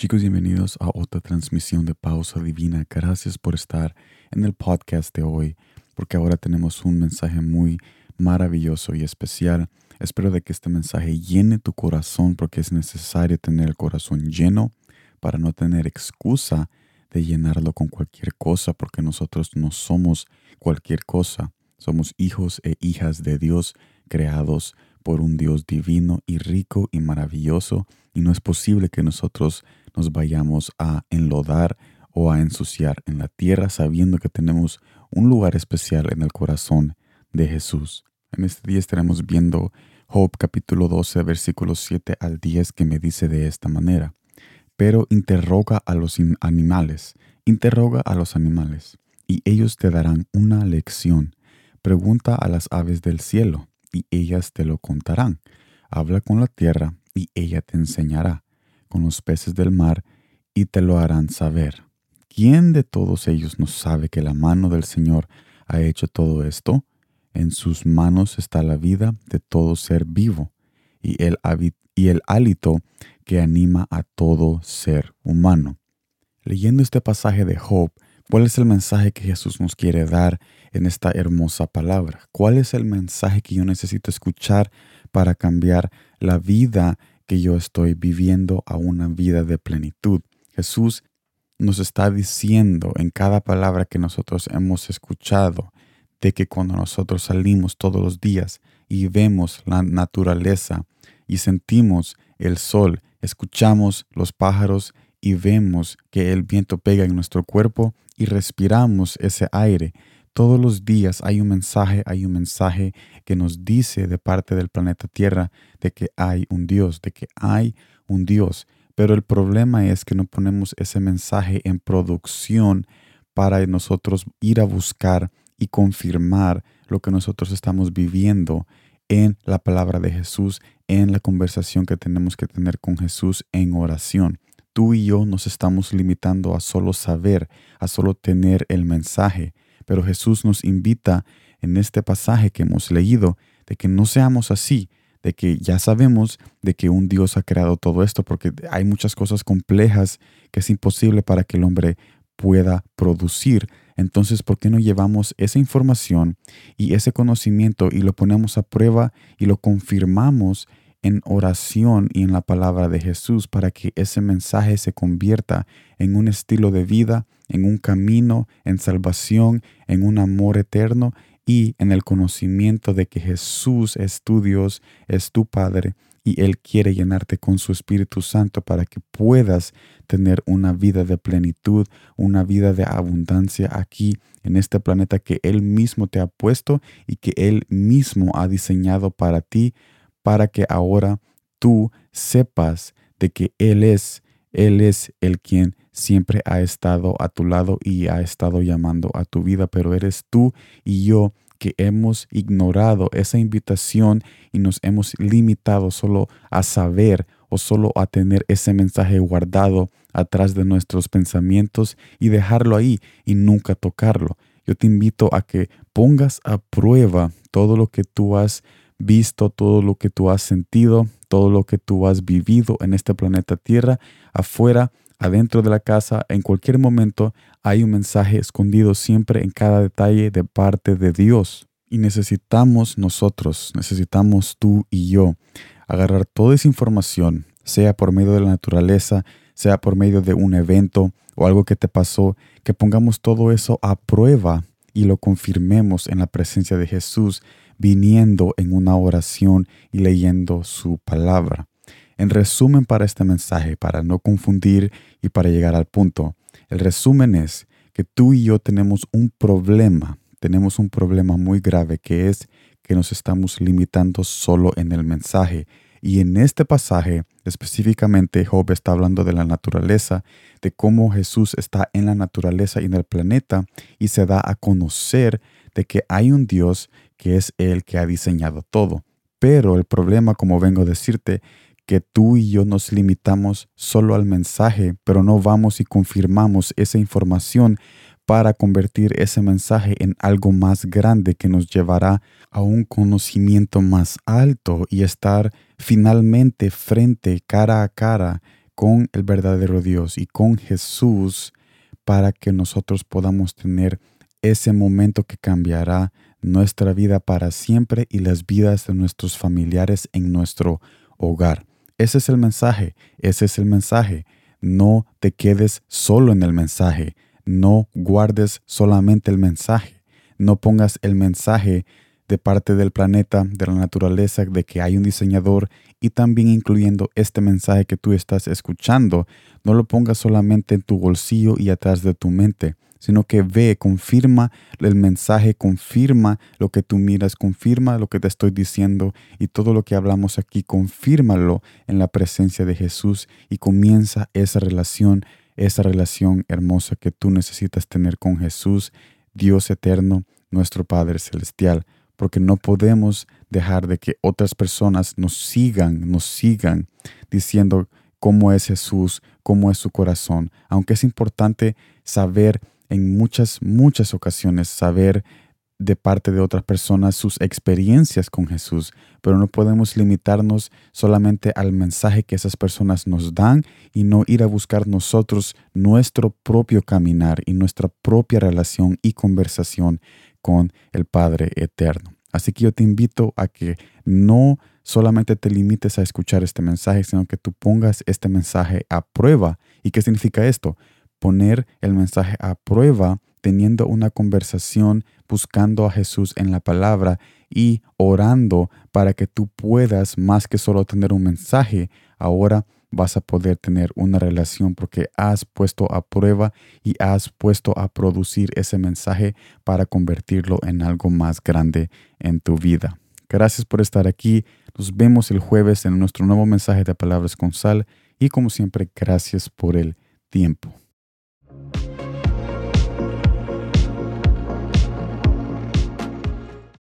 Chicos, bienvenidos a otra transmisión de Pausa Divina. Gracias por estar en el podcast de hoy, porque ahora tenemos un mensaje muy maravilloso y especial. Espero de que este mensaje llene tu corazón, porque es necesario tener el corazón lleno para no tener excusa de llenarlo con cualquier cosa, porque nosotros no somos cualquier cosa. Somos hijos e hijas de Dios creados por un Dios divino y rico y maravilloso, y no es posible que nosotros nos vayamos a enlodar o a ensuciar en la tierra sabiendo que tenemos un lugar especial en el corazón de Jesús. En este día estaremos viendo Job capítulo 12 versículos 7 al 10 que me dice de esta manera. Pero interroga a los animales, interroga a los animales, y ellos te darán una lección. Pregunta a las aves del cielo, y ellas te lo contarán. Habla con la tierra, y ella te enseñará con los peces del mar y te lo harán saber. ¿Quién de todos ellos no sabe que la mano del Señor ha hecho todo esto? En sus manos está la vida de todo ser vivo y el, y el hálito que anima a todo ser humano. Leyendo este pasaje de Job, ¿cuál es el mensaje que Jesús nos quiere dar en esta hermosa palabra? ¿Cuál es el mensaje que yo necesito escuchar para cambiar la vida que yo estoy viviendo a una vida de plenitud. Jesús nos está diciendo en cada palabra que nosotros hemos escuchado de que cuando nosotros salimos todos los días y vemos la naturaleza y sentimos el sol, escuchamos los pájaros y vemos que el viento pega en nuestro cuerpo y respiramos ese aire, todos los días hay un mensaje, hay un mensaje que nos dice de parte del planeta Tierra de que hay un Dios, de que hay un Dios. Pero el problema es que no ponemos ese mensaje en producción para nosotros ir a buscar y confirmar lo que nosotros estamos viviendo en la palabra de Jesús, en la conversación que tenemos que tener con Jesús en oración. Tú y yo nos estamos limitando a solo saber, a solo tener el mensaje, pero Jesús nos invita en este pasaje que hemos leído de que no seamos así, de que ya sabemos de que un Dios ha creado todo esto, porque hay muchas cosas complejas que es imposible para que el hombre pueda producir. Entonces, ¿por qué no llevamos esa información y ese conocimiento y lo ponemos a prueba y lo confirmamos en oración y en la palabra de Jesús para que ese mensaje se convierta en un estilo de vida, en un camino, en salvación, en un amor eterno y en el conocimiento de que Jesús es tu Dios, es tu Padre y Él quiere llenarte con su Espíritu Santo para que puedas tener una vida de plenitud, una vida de abundancia aquí en este planeta que Él mismo te ha puesto y que Él mismo ha diseñado para ti para que ahora tú sepas de que Él es, Él es el quien siempre ha estado a tu lado y ha estado llamando a tu vida, pero eres tú y yo que hemos ignorado esa invitación y nos hemos limitado solo a saber o solo a tener ese mensaje guardado atrás de nuestros pensamientos y dejarlo ahí y nunca tocarlo. Yo te invito a que pongas a prueba todo lo que tú has visto, todo lo que tú has sentido, todo lo que tú has vivido en este planeta Tierra, afuera, adentro de la casa, en cualquier momento, hay un mensaje escondido siempre en cada detalle de parte de Dios. Y necesitamos nosotros, necesitamos tú y yo, agarrar toda esa información, sea por medio de la naturaleza, sea por medio de un evento o algo que te pasó, que pongamos todo eso a prueba y lo confirmemos en la presencia de Jesús, viniendo en una oración y leyendo su palabra. En resumen para este mensaje, para no confundir y para llegar al punto, el resumen es que tú y yo tenemos un problema, tenemos un problema muy grave que es que nos estamos limitando solo en el mensaje. Y en este pasaje específicamente Job está hablando de la naturaleza, de cómo Jesús está en la naturaleza y en el planeta y se da a conocer de que hay un Dios que es el que ha diseñado todo. Pero el problema, como vengo a decirte, que tú y yo nos limitamos solo al mensaje, pero no vamos y confirmamos esa información para convertir ese mensaje en algo más grande que nos llevará a un conocimiento más alto y estar finalmente frente, cara a cara, con el verdadero Dios y con Jesús para que nosotros podamos tener ese momento que cambiará nuestra vida para siempre y las vidas de nuestros familiares en nuestro hogar. Ese es el mensaje, ese es el mensaje. No te quedes solo en el mensaje, no guardes solamente el mensaje, no pongas el mensaje de parte del planeta, de la naturaleza, de que hay un diseñador y también incluyendo este mensaje que tú estás escuchando, no lo pongas solamente en tu bolsillo y atrás de tu mente, sino que ve, confirma el mensaje, confirma lo que tú miras, confirma lo que te estoy diciendo y todo lo que hablamos aquí, confírmalo en la presencia de Jesús y comienza esa relación, esa relación hermosa que tú necesitas tener con Jesús, Dios eterno, nuestro Padre Celestial porque no podemos dejar de que otras personas nos sigan, nos sigan diciendo cómo es Jesús, cómo es su corazón, aunque es importante saber en muchas, muchas ocasiones, saber de parte de otras personas sus experiencias con Jesús, pero no podemos limitarnos solamente al mensaje que esas personas nos dan y no ir a buscar nosotros nuestro propio caminar y nuestra propia relación y conversación con el Padre Eterno. Así que yo te invito a que no solamente te limites a escuchar este mensaje, sino que tú pongas este mensaje a prueba. ¿Y qué significa esto? Poner el mensaje a prueba teniendo una conversación, buscando a Jesús en la palabra y orando para que tú puedas, más que solo tener un mensaje, ahora vas a poder tener una relación porque has puesto a prueba y has puesto a producir ese mensaje para convertirlo en algo más grande en tu vida. Gracias por estar aquí. Nos vemos el jueves en nuestro nuevo mensaje de Palabras con Sal y como siempre, gracias por el tiempo.